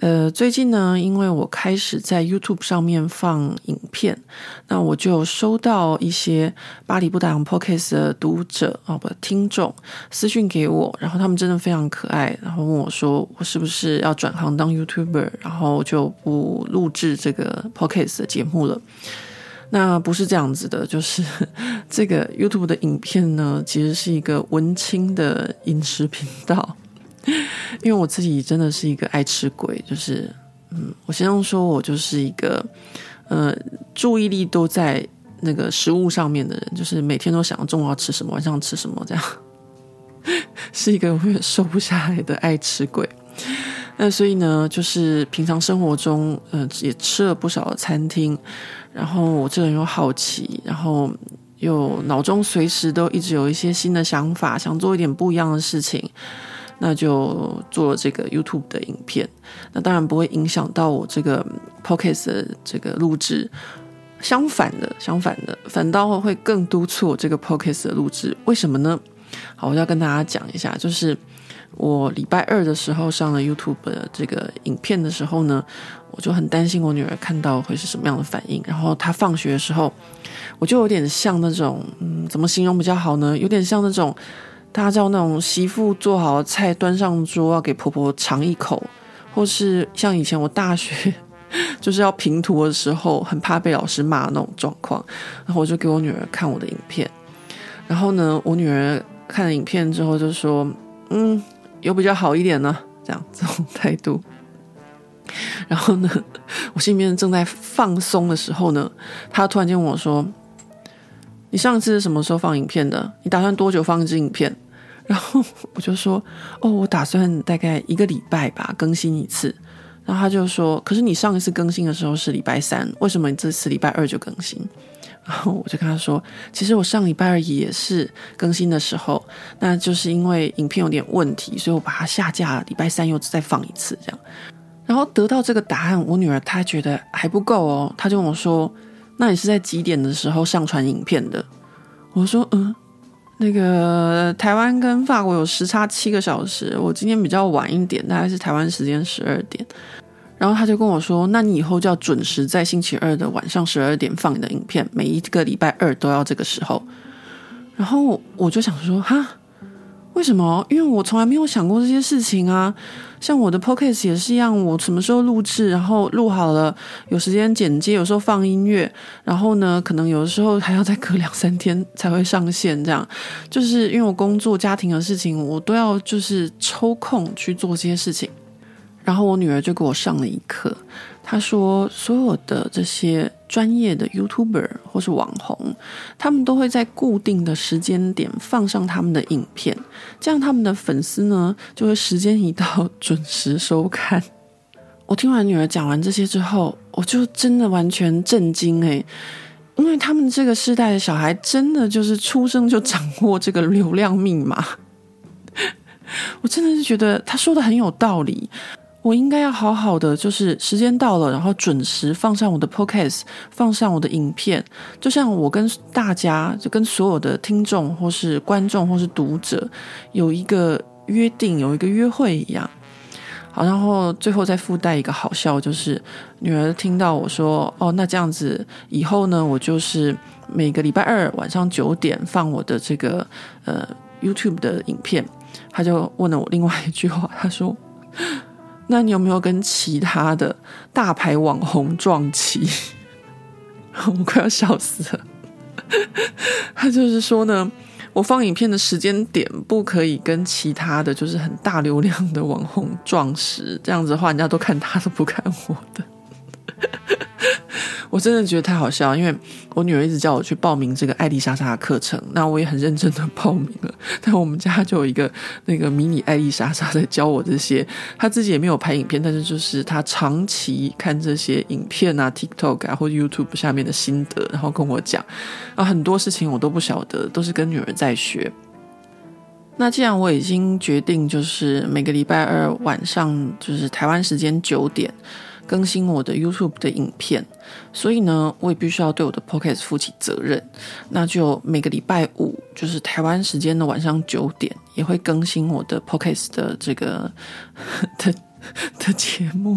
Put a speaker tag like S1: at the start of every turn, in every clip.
S1: 呃，最近呢，因为我开始在 YouTube 上面放影片，那我就收到一些巴黎不打烊 Podcast 的读者啊，不，听众私讯给我，然后他们真的非常可爱，然后问我说，我是不是要转行当 YouTuber，然后就不录制这个 Podcast 的节目了？那不是这样子的，就是 这个 YouTube 的影片呢，其实是一个文青的饮食频道。因为我自己真的是一个爱吃鬼，就是，嗯，我先生说我就是一个，呃，注意力都在那个食物上面的人，就是每天都想中午要吃什么，晚上吃什么，这样，是一个永远瘦不下来的爱吃鬼。那所以呢，就是平常生活中，呃，也吃了不少的餐厅，然后我这个人又好奇，然后又脑中随时都一直有一些新的想法，想做一点不一样的事情。那就做了这个 YouTube 的影片，那当然不会影响到我这个 Podcast 的这个录制，相反的，相反的，反倒会更督促我这个 Podcast 的录制。为什么呢？好，我要跟大家讲一下，就是我礼拜二的时候上了 YouTube 的这个影片的时候呢，我就很担心我女儿看到会是什么样的反应。然后她放学的时候，我就有点像那种，嗯，怎么形容比较好呢？有点像那种。大家知道那种媳妇做好菜端上桌要给婆婆尝一口，或是像以前我大学 就是要评图的时候，很怕被老师骂那种状况，然后我就给我女儿看我的影片，然后呢，我女儿看了影片之后就说：“嗯，有比较好一点呢。”这样这种 态度。然后呢，我心里面正在放松的时候呢，她突然间问我说：“你上次是什么时候放影片的？你打算多久放一支影片？”然后我就说：“哦，我打算大概一个礼拜吧更新一次。”然后他就说：“可是你上一次更新的时候是礼拜三，为什么你这次礼拜二就更新？” 然后我就跟他说：“其实我上礼拜二也是更新的时候，那就是因为影片有点问题，所以我把它下架了，礼拜三又再放一次这样。”然后得到这个答案，我女儿她觉得还不够哦，她就跟我说：“那你是在几点的时候上传影片的？”我说：“嗯。”那个台湾跟法国有时差七个小时，我今天比较晚一点，大概是台湾时间十二点。然后他就跟我说：“那你以后就要准时在星期二的晚上十二点放你的影片，每一个礼拜二都要这个时候。”然后我就想说：“哈。”为什么？因为我从来没有想过这些事情啊！像我的 p o c a s t 也是一样，我什么时候录制，然后录好了，有时间剪接，有时候放音乐，然后呢，可能有的时候还要再隔两三天才会上线。这样，就是因为我工作、家庭的事情，我都要就是抽空去做这些事情。然后我女儿就给我上了一课，他说：“所有的这些。”专业的 YouTuber 或是网红，他们都会在固定的时间点放上他们的影片，这样他们的粉丝呢就会时间一到准时收看。我听完女儿讲完这些之后，我就真的完全震惊诶，因为他们这个世代的小孩真的就是出生就掌握这个流量密码，我真的是觉得他说的很有道理。我应该要好好的，就是时间到了，然后准时放上我的 podcast，放上我的影片，就像我跟大家，就跟所有的听众或是观众或是读者有一个约定，有一个约会一样。好，然后最后再附带一个好笑，就是女儿听到我说：“哦，那这样子以后呢，我就是每个礼拜二晚上九点放我的这个呃 YouTube 的影片。”她就问了我另外一句话，她说。那你有没有跟其他的大牌网红撞期？我快要笑死了。他就是说呢，我放影片的时间点不可以跟其他的就是很大流量的网红撞时，这样子的话，人家都看他都，不看我的。我真的觉得太好笑，因为我女儿一直叫我去报名这个爱丽莎莎的课程，那我也很认真的报名了。但我们家就有一个那个迷你爱丽莎莎在教我这些，她自己也没有拍影片，但是就是她长期看这些影片啊、TikTok 啊或者 YouTube 下面的心得，然后跟我讲，啊，很多事情我都不晓得，都是跟女儿在学。那既然我已经决定，就是每个礼拜二晚上，就是台湾时间九点。更新我的 YouTube 的影片，所以呢，我也必须要对我的 Podcast 负起责任。那就每个礼拜五，就是台湾时间的晚上九点，也会更新我的 Podcast 的这个 的的节目。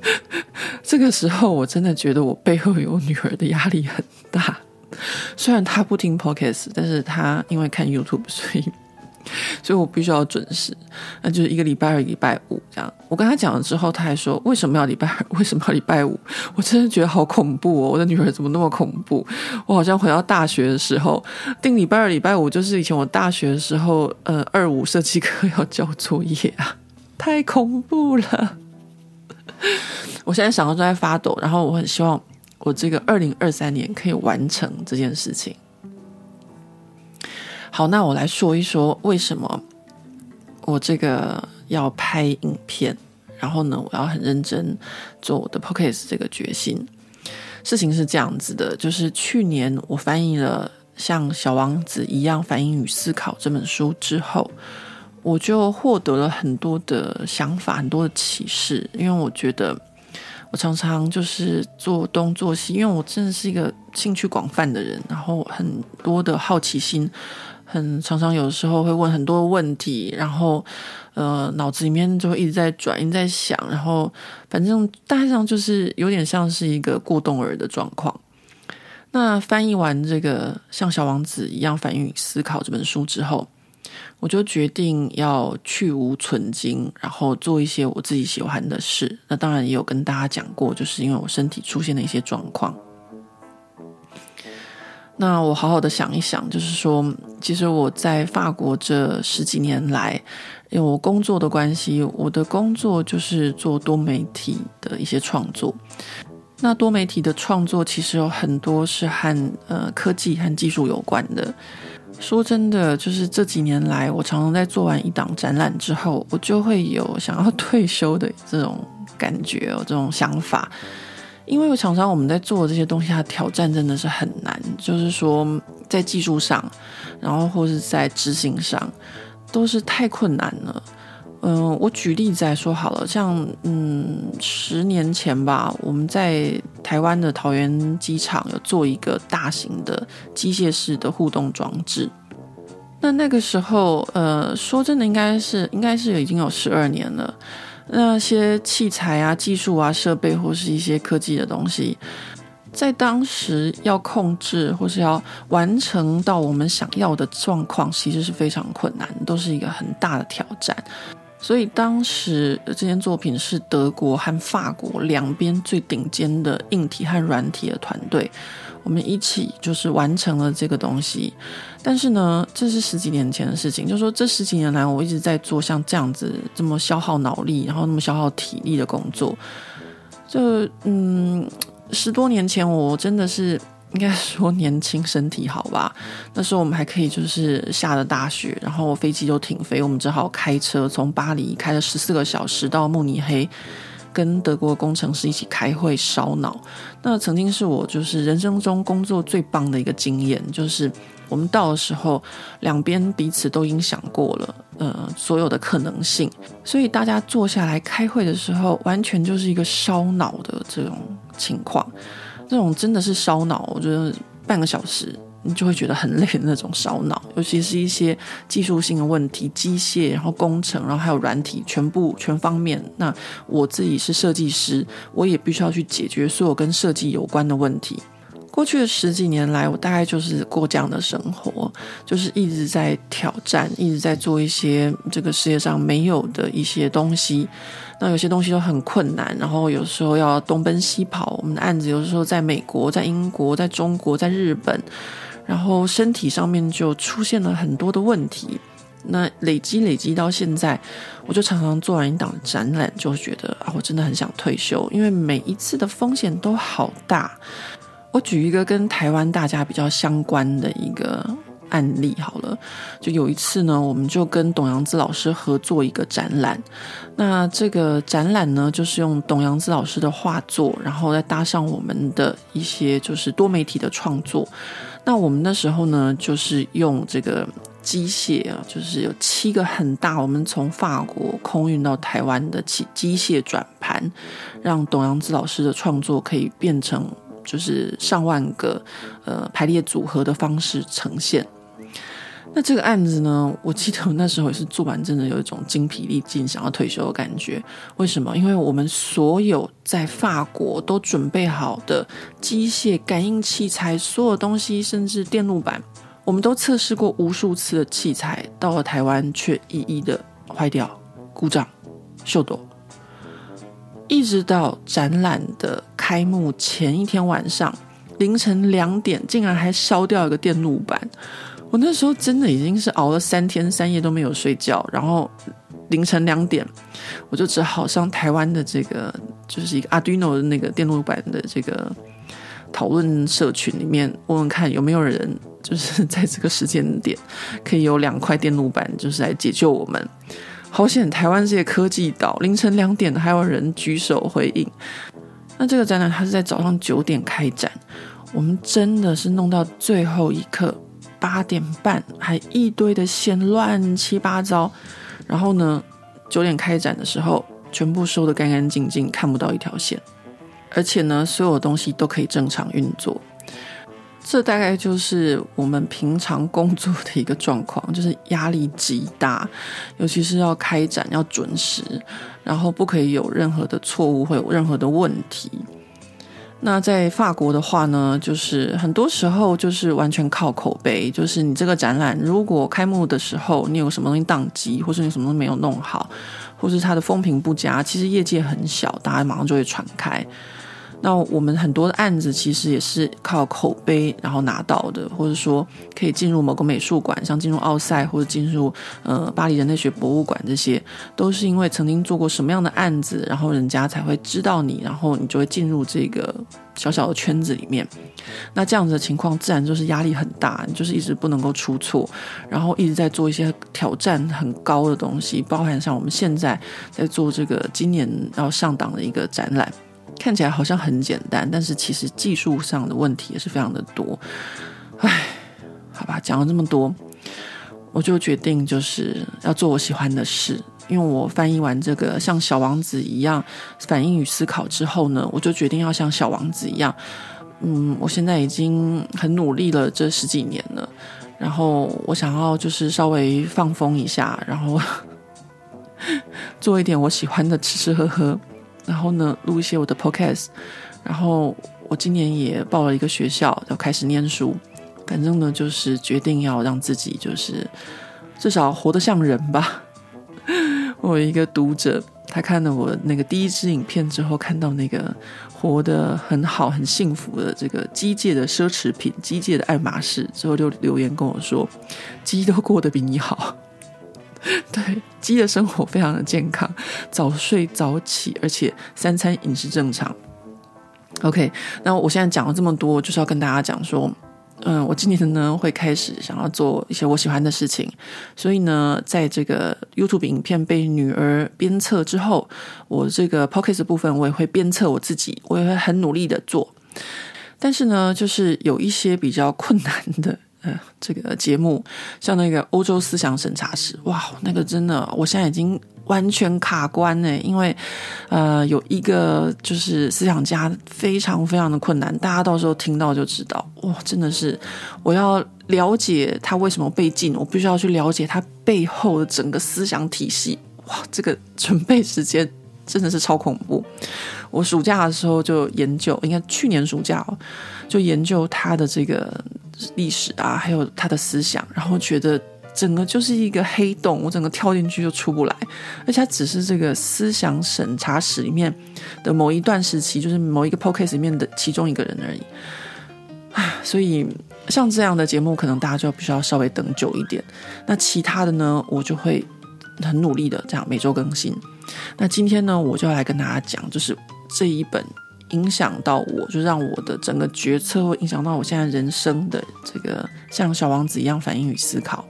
S1: 这个时候，我真的觉得我背后有女儿的压力很大。虽然她不听 Podcast，但是她因为看 YouTube，所以。所以我必须要准时，那就是一个礼拜二、礼拜五这样。我跟他讲了之后，他还说：“为什么要礼拜二？为什么要礼拜五？”我真的觉得好恐怖哦！我的女儿怎么那么恐怖？我好像回到大学的时候，定礼拜二、礼拜五，就是以前我大学的时候，呃，二五设计课要交作业啊，太恐怖了！我现在想到都在发抖，然后我很希望我这个二零二三年可以完成这件事情。好，那我来说一说为什么我这个要拍影片，然后呢，我要很认真做我的 podcast 这个决心。事情是这样子的，就是去年我翻译了像《小王子》一样反应与思考这本书之后，我就获得了很多的想法，很多的启示。因为我觉得我常常就是做东做西，因为我真的是一个兴趣广泛的人，然后很多的好奇心。很常常有的时候会问很多问题，然后呃脑子里面就会一直在转，一直在想，然后反正大致上就是有点像是一个过动儿的状况。那翻译完这个像小王子一样反应思考这本书之后，我就决定要去芜存菁，然后做一些我自己喜欢的事。那当然也有跟大家讲过，就是因为我身体出现了一些状况。那我好好的想一想，就是说，其实我在法国这十几年来，因为我工作的关系，我的工作就是做多媒体的一些创作。那多媒体的创作其实有很多是和呃科技和技术有关的。说真的，就是这几年来，我常常在做完一档展览之后，我就会有想要退休的这种感觉，有这种想法。因为常常我们在做这些东西，它挑战真的是很难，就是说在技术上，然后或是在执行上，都是太困难了。嗯，我举例子来说好了，像嗯十年前吧，我们在台湾的桃园机场有做一个大型的机械式的互动装置。那那个时候，呃，说真的，应该是应该是已经有十二年了。那些器材啊、技术啊、设备或是一些科技的东西，在当时要控制或是要完成到我们想要的状况，其实是非常困难，都是一个很大的挑战。所以当时这件作品是德国和法国两边最顶尖的硬体和软体的团队。我们一起就是完成了这个东西，但是呢，这是十几年前的事情。就说，这十几年来，我一直在做像这样子这么消耗脑力，然后那么消耗体力的工作。就嗯，十多年前，我真的是应该说年轻身体好吧？那时候我们还可以就是下了大雪，然后飞机就停飞，我们只好开车从巴黎开了十四个小时到慕尼黑。跟德国工程师一起开会烧脑，那曾经是我就是人生中工作最棒的一个经验。就是我们到的时候，两边彼此都已经想过了，呃，所有的可能性，所以大家坐下来开会的时候，完全就是一个烧脑的这种情况。这种真的是烧脑，我觉得半个小时。就会觉得很累的那种烧脑，尤其是一些技术性的问题、机械，然后工程，然后还有软体，全部全方面。那我自己是设计师，我也必须要去解决所有跟设计有关的问题。过去的十几年来，我大概就是过这样的生活，就是一直在挑战，一直在做一些这个世界上没有的一些东西。那有些东西都很困难，然后有时候要东奔西跑。我们的案子有时候在美国、在英国、在中国、在日本。然后身体上面就出现了很多的问题，那累积累积到现在，我就常常做完一档展览，就觉得啊，我真的很想退休，因为每一次的风险都好大。我举一个跟台湾大家比较相关的一个案例好了，就有一次呢，我们就跟董阳子老师合作一个展览。那这个展览呢，就是用董阳子老师的画作，然后再搭上我们的一些就是多媒体的创作。那我们那时候呢，就是用这个机械啊，就是有七个很大，我们从法国空运到台湾的机机械转盘，让董阳子老师的创作可以变成就是上万个呃排列组合的方式呈现。那这个案子呢，我记得我那时候也是做完，真的有一种精疲力尽、想要退休的感觉。为什么？因为我们所有在法国都准备好的机械感应器材，所有东西，甚至电路板，我们都测试过无数次的器材，到了台湾却一一的坏掉、故障、秀逗。一直到展览的开幕前一天晚上凌晨两点，竟然还烧掉一个电路板。我那时候真的已经是熬了三天三夜都没有睡觉，然后凌晨两点，我就只好上台湾的这个就是一个 Arduino 的那个电路板的这个讨论社群里面问问看有没有人就是在这个时间点可以有两块电路板，就是来解救我们。好险，台湾这些科技岛凌晨两点还有人举手回应。那这个展览它是在早上九点开展，我们真的是弄到最后一刻。八点半还一堆的线乱七八糟，然后呢，九点开展的时候，全部收得干干净净，看不到一条线，而且呢，所有东西都可以正常运作。这大概就是我们平常工作的一个状况，就是压力极大，尤其是要开展要准时，然后不可以有任何的错误，会有任何的问题。那在法国的话呢，就是很多时候就是完全靠口碑，就是你这个展览如果开幕的时候你有什么东西宕机，或是你什么都没有弄好，或是它的风评不佳，其实业界很小，大家马上就会传开。那我们很多的案子其实也是靠口碑然后拿到的，或者说可以进入某个美术馆，像进入奥赛或者进入呃巴黎人类学博物馆，这些都是因为曾经做过什么样的案子，然后人家才会知道你，然后你就会进入这个小小的圈子里面。那这样子的情况自然就是压力很大，你就是一直不能够出错，然后一直在做一些挑战很高的东西，包含像我们现在在做这个今年要上档的一个展览。看起来好像很简单，但是其实技术上的问题也是非常的多。唉，好吧，讲了这么多，我就决定就是要做我喜欢的事。因为我翻译完这个像小王子一样反应与思考之后呢，我就决定要像小王子一样。嗯，我现在已经很努力了这十几年了，然后我想要就是稍微放风一下，然后 做一点我喜欢的吃吃喝喝。然后呢，录一些我的 podcast。然后我今年也报了一个学校，要开始念书。反正呢，就是决定要让自己就是至少活得像人吧。我一个读者，他看了我那个第一支影片之后，看到那个活得很好、很幸福的这个机械的奢侈品、机械的爱马仕之后，就留言跟我说：“鸡都过得比你好。” 对，鸡的生活非常的健康，早睡早起，而且三餐饮食正常。OK，那我现在讲了这么多，就是要跟大家讲说，嗯，我今年呢会开始想要做一些我喜欢的事情，所以呢，在这个 YouTube 影片被女儿鞭策之后，我这个 Podcast 部分我也会鞭策我自己，我也会很努力的做。但是呢，就是有一些比较困难的。呃，这个节目像那个欧洲思想审查室，哇，那个真的，我现在已经完全卡关呢，因为呃，有一个就是思想家非常非常的困难，大家到时候听到就知道，哇，真的是我要了解他为什么被禁，我必须要去了解他背后的整个思想体系，哇，这个准备时间真的是超恐怖。我暑假的时候就研究，应该去年暑假就研究他的这个。历史啊，还有他的思想，然后觉得整个就是一个黑洞，我整个跳进去就出不来。而且他只是这个思想审查室里面的某一段时期，就是某一个 podcast 里面的其中一个人而已。啊，所以像这样的节目，可能大家就必须要稍微等久一点。那其他的呢，我就会很努力的这样每周更新。那今天呢，我就要来跟大家讲，就是这一本影响到我，就让我的整个决策会影响到我现在人生的这个像小王子一样反应与思考。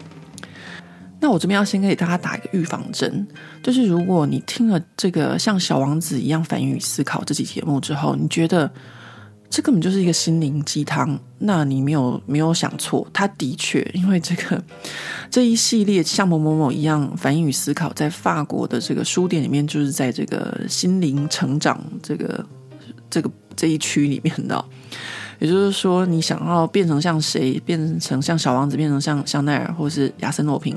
S1: 那我这边要先给大家打一个预防针，就是如果你听了这个像小王子一样反应与思考这期节目之后，你觉得这根本就是一个心灵鸡汤，那你没有没有想错，它的确因为这个这一系列像某某某一样反应与思考，在法国的这个书店里面，就是在这个心灵成长这个这个这一区里面的。也就是说，你想要变成像谁，变成像小王子，变成像香奈儿或是亚森诺平，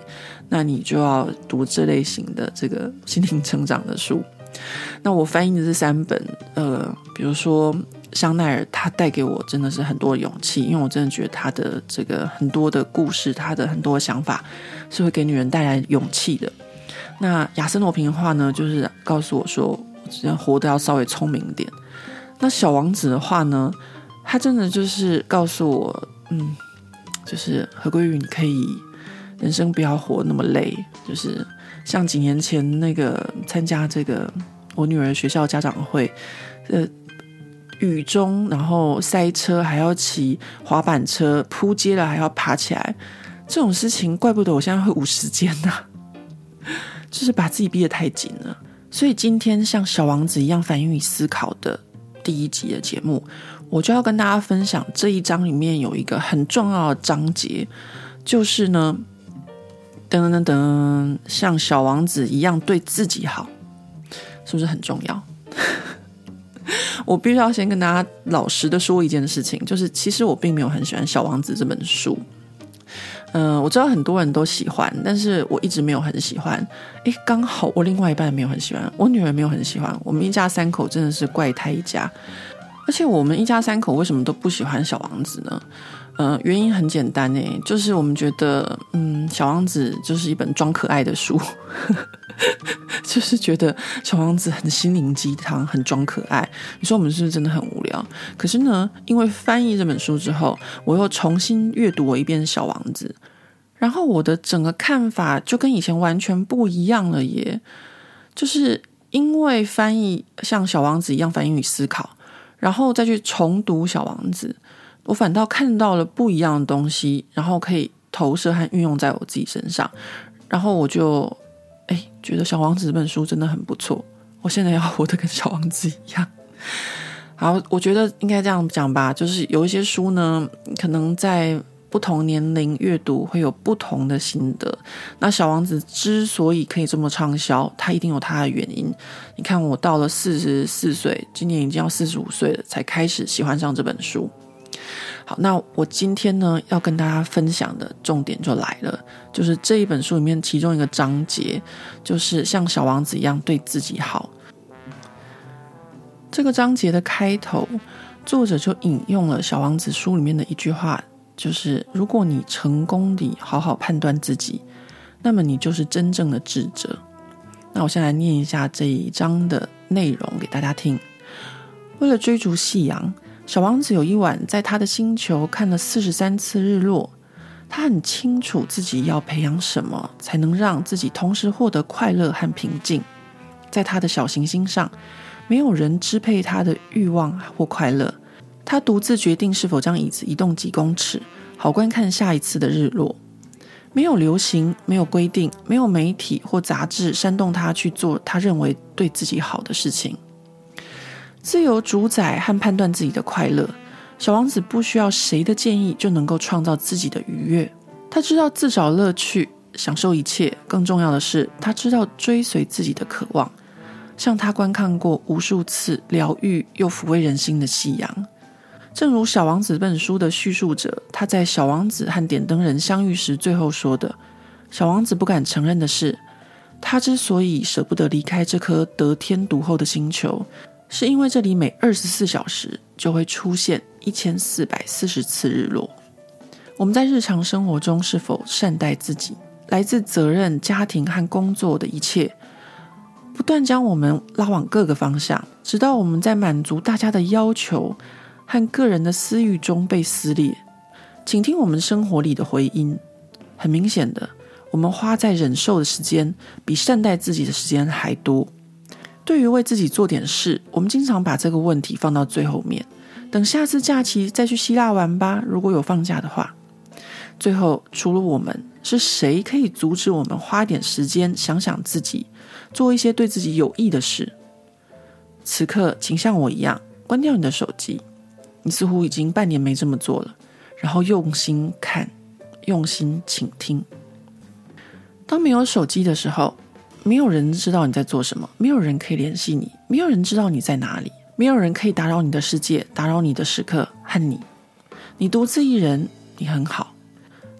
S1: 那你就要读这类型的这个心灵成长的书。那我翻译的这三本，呃，比如说香奈儿，他带给我真的是很多勇气，因为我真的觉得他的这个很多的故事，他的很多想法是会给女人带来勇气的。那亚森诺平的话呢，就是告诉我说，只要活得要稍微聪明一点。那小王子的话呢？他真的就是告诉我，嗯，就是何鲑瑜，你可以人生不要活那么累。就是像几年前那个参加这个我女儿学校家长会，呃，雨中然后塞车，还要骑滑板车，扑街了还要爬起来，这种事情怪不得我现在会无时间呐，就是把自己逼得太紧了。所以今天像小王子一样反应与思考的第一集的节目。我就要跟大家分享这一章里面有一个很重要的章节，就是呢，噔噔噔噔，像小王子一样对自己好，是不是很重要？我必须要先跟大家老实的说一件事情，就是其实我并没有很喜欢《小王子》这本书。嗯、我知道很多人都喜欢，但是我一直没有很喜欢。诶，刚好我另外一半没有很喜欢，我女儿没有很喜欢，我们一家三口真的是怪胎一家。而且我们一家三口为什么都不喜欢小王子呢？呃，原因很简单诶，就是我们觉得，嗯，小王子就是一本装可爱的书，就是觉得小王子很心灵鸡汤，很装可爱。你说我们是不是真的很无聊？可是呢，因为翻译这本书之后，我又重新阅读了一遍小王子，然后我的整个看法就跟以前完全不一样了耶。就是因为翻译像小王子一样，反应与思考。然后再去重读《小王子》，我反倒看到了不一样的东西，然后可以投射和运用在我自己身上，然后我就哎觉得《小王子》这本书真的很不错，我现在要活得跟小王子一样。好，我觉得应该这样讲吧，就是有一些书呢，可能在。不同年龄阅读会有不同的心得。那小王子之所以可以这么畅销，他一定有他的原因。你看，我到了四十四岁，今年已经要四十五岁了，才开始喜欢上这本书。好，那我今天呢，要跟大家分享的重点就来了，就是这一本书里面其中一个章节，就是像小王子一样对自己好。这个章节的开头，作者就引用了小王子书里面的一句话。就是如果你成功地好好判断自己，那么你就是真正的智者。那我先来念一下这一章的内容给大家听。为了追逐夕阳，小王子有一晚在他的星球看了四十三次日落。他很清楚自己要培养什么，才能让自己同时获得快乐和平静。在他的小行星上，没有人支配他的欲望或快乐。他独自决定是否将椅子移动几公尺，好观看下一次的日落。没有流行，没有规定，没有媒体或杂志煽动他去做他认为对自己好的事情。自由主宰和判断自己的快乐，小王子不需要谁的建议就能够创造自己的愉悦。他知道自找乐趣，享受一切。更重要的是，他知道追随自己的渴望，像他观看过无数次疗愈又抚慰人心的夕阳。正如《小王子》这本书的叙述者，他在小王子和点灯人相遇时最后说的：“小王子不敢承认的是，他之所以舍不得离开这颗得天独厚的星球，是因为这里每二十四小时就会出现一千四百四十次日落。我们在日常生活中是否善待自己？来自责任、家庭和工作的一切，不断将我们拉往各个方向，直到我们在满足大家的要求。”和个人的私欲中被撕裂，请听我们生活里的回音。很明显的，我们花在忍受的时间比善待自己的时间还多。对于为自己做点事，我们经常把这个问题放到最后面，等下次假期再去希腊玩吧。如果有放假的话，最后除了我们，是谁可以阻止我们花点时间想想自己，做一些对自己有益的事？此刻，请像我一样关掉你的手机。你似乎已经半年没这么做了，然后用心看，用心倾听。当没有手机的时候，没有人知道你在做什么，没有人可以联系你，没有人知道你在哪里，没有人可以打扰你的世界，打扰你的时刻和你。你独自一人，你很好。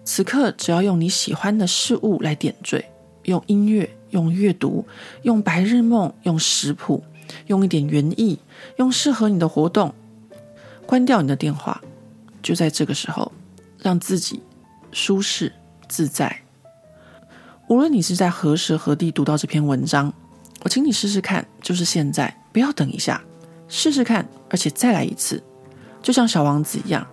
S1: 此刻，只要用你喜欢的事物来点缀，用音乐，用阅读，用白日梦，用食谱，用一点园艺，用适合你的活动。关掉你的电话，就在这个时候，让自己舒适自在。无论你是在何时何地读到这篇文章，我请你试试看，就是现在，不要等一下，试试看，而且再来一次，就像小王子一样，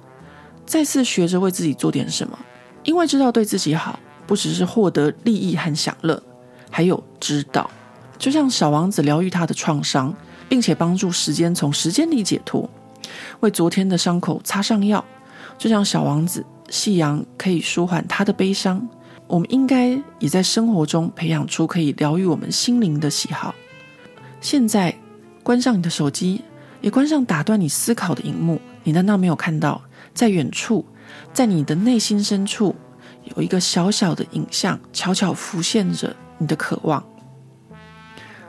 S1: 再次学着为自己做点什么，因为知道对自己好，不只是获得利益和享乐，还有知道，就像小王子疗愈他的创伤，并且帮助时间从时间里解脱，为昨天的伤口擦上药，就像小王子，夕阳可以舒缓他的悲伤。我们应该也在生活中培养出可以疗愈我们心灵的喜好。现在，关上你的手机，也关上打断你思考的荧幕。你难道没有看到，在远处，在你的内心深处，有一个小小的影像，悄悄浮现着你的渴望？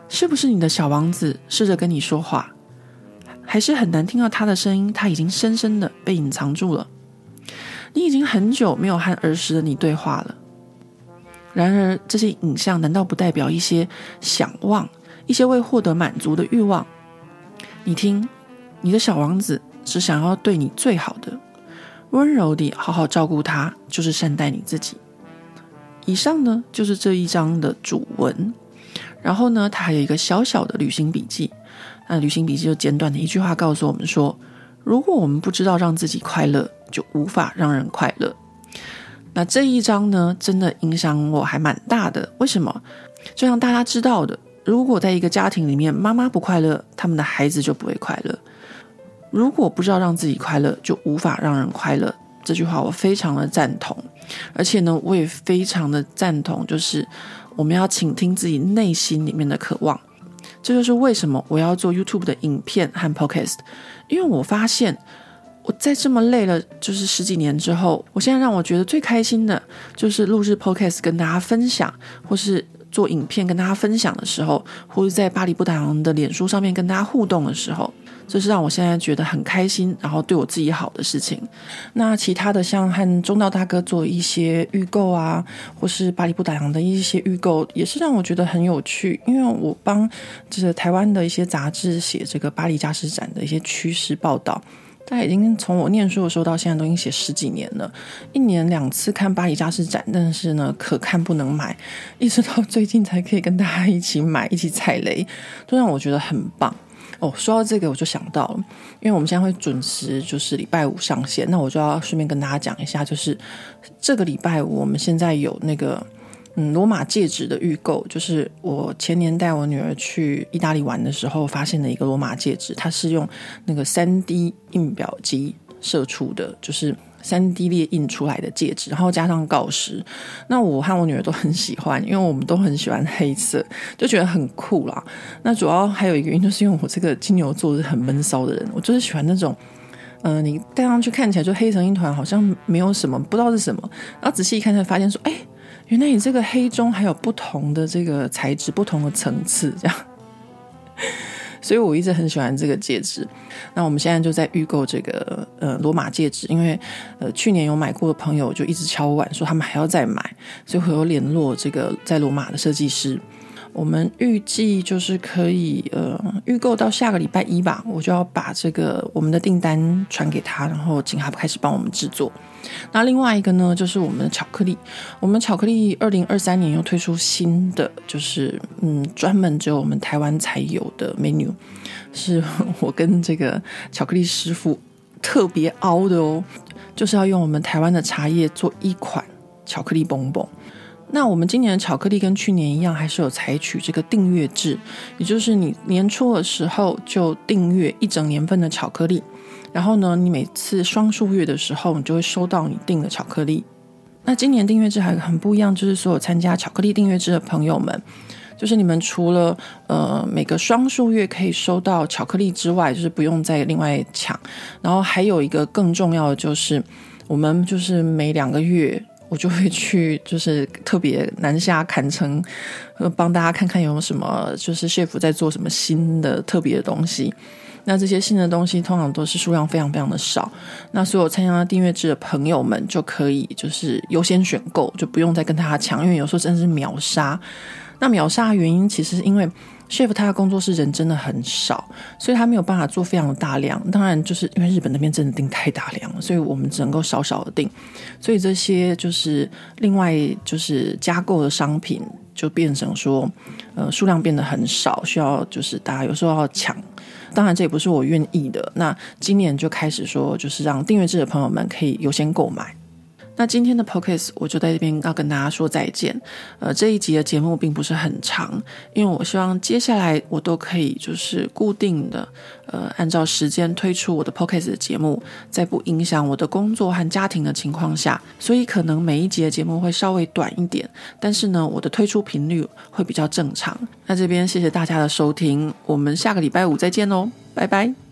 S1: 是不是你的小王子试着跟你说话，还是很难听到他的声音？他已经深深的被隐藏住了。你已经很久没有和儿时的你对话了。然而，这些影像难道不代表一些想望，一些未获得满足的欲望？你听，你的小王子只想要对你最好的，温柔地好好照顾他，就是善待你自己。以上呢，就是这一章的主文。然后呢，他还有一个小小的旅行笔记。那旅行笔记就简短的一句话告诉我们说：如果我们不知道让自己快乐，就无法让人快乐。那这一章呢，真的影响我还蛮大的。为什么？就像大家知道的，如果在一个家庭里面，妈妈不快乐，他们的孩子就不会快乐。如果不知道让自己快乐，就无法让人快乐。这句话我非常的赞同，而且呢，我也非常的赞同，就是我们要倾听自己内心里面的渴望。这就是为什么我要做 YouTube 的影片和 Podcast，因为我发现。我在这么累了，就是十几年之后，我现在让我觉得最开心的，就是录制 Podcast 跟大家分享，或是做影片跟大家分享的时候，或者在巴黎不打烊的脸书上面跟大家互动的时候，这是让我现在觉得很开心，然后对我自己好的事情。那其他的像和中道大哥做一些预购啊，或是巴黎不打烊的一些预购，也是让我觉得很有趣，因为我帮就是台湾的一些杂志写这个巴黎家饰展的一些趋势报道。他已经从我念书的时候到现在都已经写十几年了，一年两次看巴黎家饰展，但是呢，可看不能买，一直到最近才可以跟大家一起买，一起踩雷，都让我觉得很棒哦。说到这个，我就想到了，因为我们现在会准时就是礼拜五上线，那我就要顺便跟大家讲一下，就是这个礼拜五我们现在有那个。嗯，罗马戒指的预购，就是我前年带我女儿去意大利玩的时候发现的一个罗马戒指，它是用那个三 D 印表机射出的，就是三 D 列印出来的戒指，然后加上锆石。那我和我女儿都很喜欢，因为我们都很喜欢黑色，就觉得很酷啦。那主要还有一个原因，就是因为我这个金牛座是很闷骚的人，我就是喜欢那种，嗯、你戴上去看起来就黑成一团，好像没有什么，不知道是什么，然后仔细一看才发现说，哎。原来你这个黑中还有不同的这个材质，不同的层次，这样，所以我一直很喜欢这个戒指。那我们现在就在预购这个呃罗马戒指，因为呃去年有买过的朋友就一直敲碗说他们还要再买，所以我有联络这个在罗马的设计师。我们预计就是可以呃预购到下个礼拜一吧，我就要把这个我们的订单传给他，然后请他开始帮我们制作。那另外一个呢，就是我们的巧克力。我们巧克力二零二三年又推出新的，就是嗯专门只有我们台湾才有的 menu，是我跟这个巧克力师傅特别熬的哦。就是要用我们台湾的茶叶做一款巧克力蹦蹦。那我们今年的巧克力跟去年一样，还是有采取这个订阅制，也就是你年初的时候就订阅一整年份的巧克力，然后呢，你每次双数月的时候，你就会收到你订的巧克力。那今年订阅制还很不一样，就是所有参加巧克力订阅制的朋友们，就是你们除了呃每个双数月可以收到巧克力之外，就是不用再另外抢，然后还有一个更重要的就是，我们就是每两个月。我就会去，就是特别南下坎城，呃，帮大家看看有没有什么，就是 chef 在做什么新的特别的东西。那这些新的东西通常都是数量非常非常的少。那所有参加订阅制的朋友们就可以就是优先选购，就不用再跟大家抢，因为有时候真的是秒杀。那秒杀原因其实是因为。Chef 他的工作室人真的很少，所以他没有办法做非常大量。当然，就是因为日本那边真的订太大量了，所以我们只能够少少的订。所以这些就是另外就是加购的商品，就变成说，呃，数量变得很少，需要就是大家有时候要抢。当然，这也不是我愿意的。那今年就开始说，就是让订阅制的朋友们可以优先购买。那今天的 podcast 我就在这边要跟大家说再见。呃，这一集的节目并不是很长，因为我希望接下来我都可以就是固定的，呃，按照时间推出我的 podcast 的节目，在不影响我的工作和家庭的情况下，所以可能每一集的节目会稍微短一点，但是呢，我的推出频率会比较正常。那这边谢谢大家的收听，我们下个礼拜五再见喽，拜拜。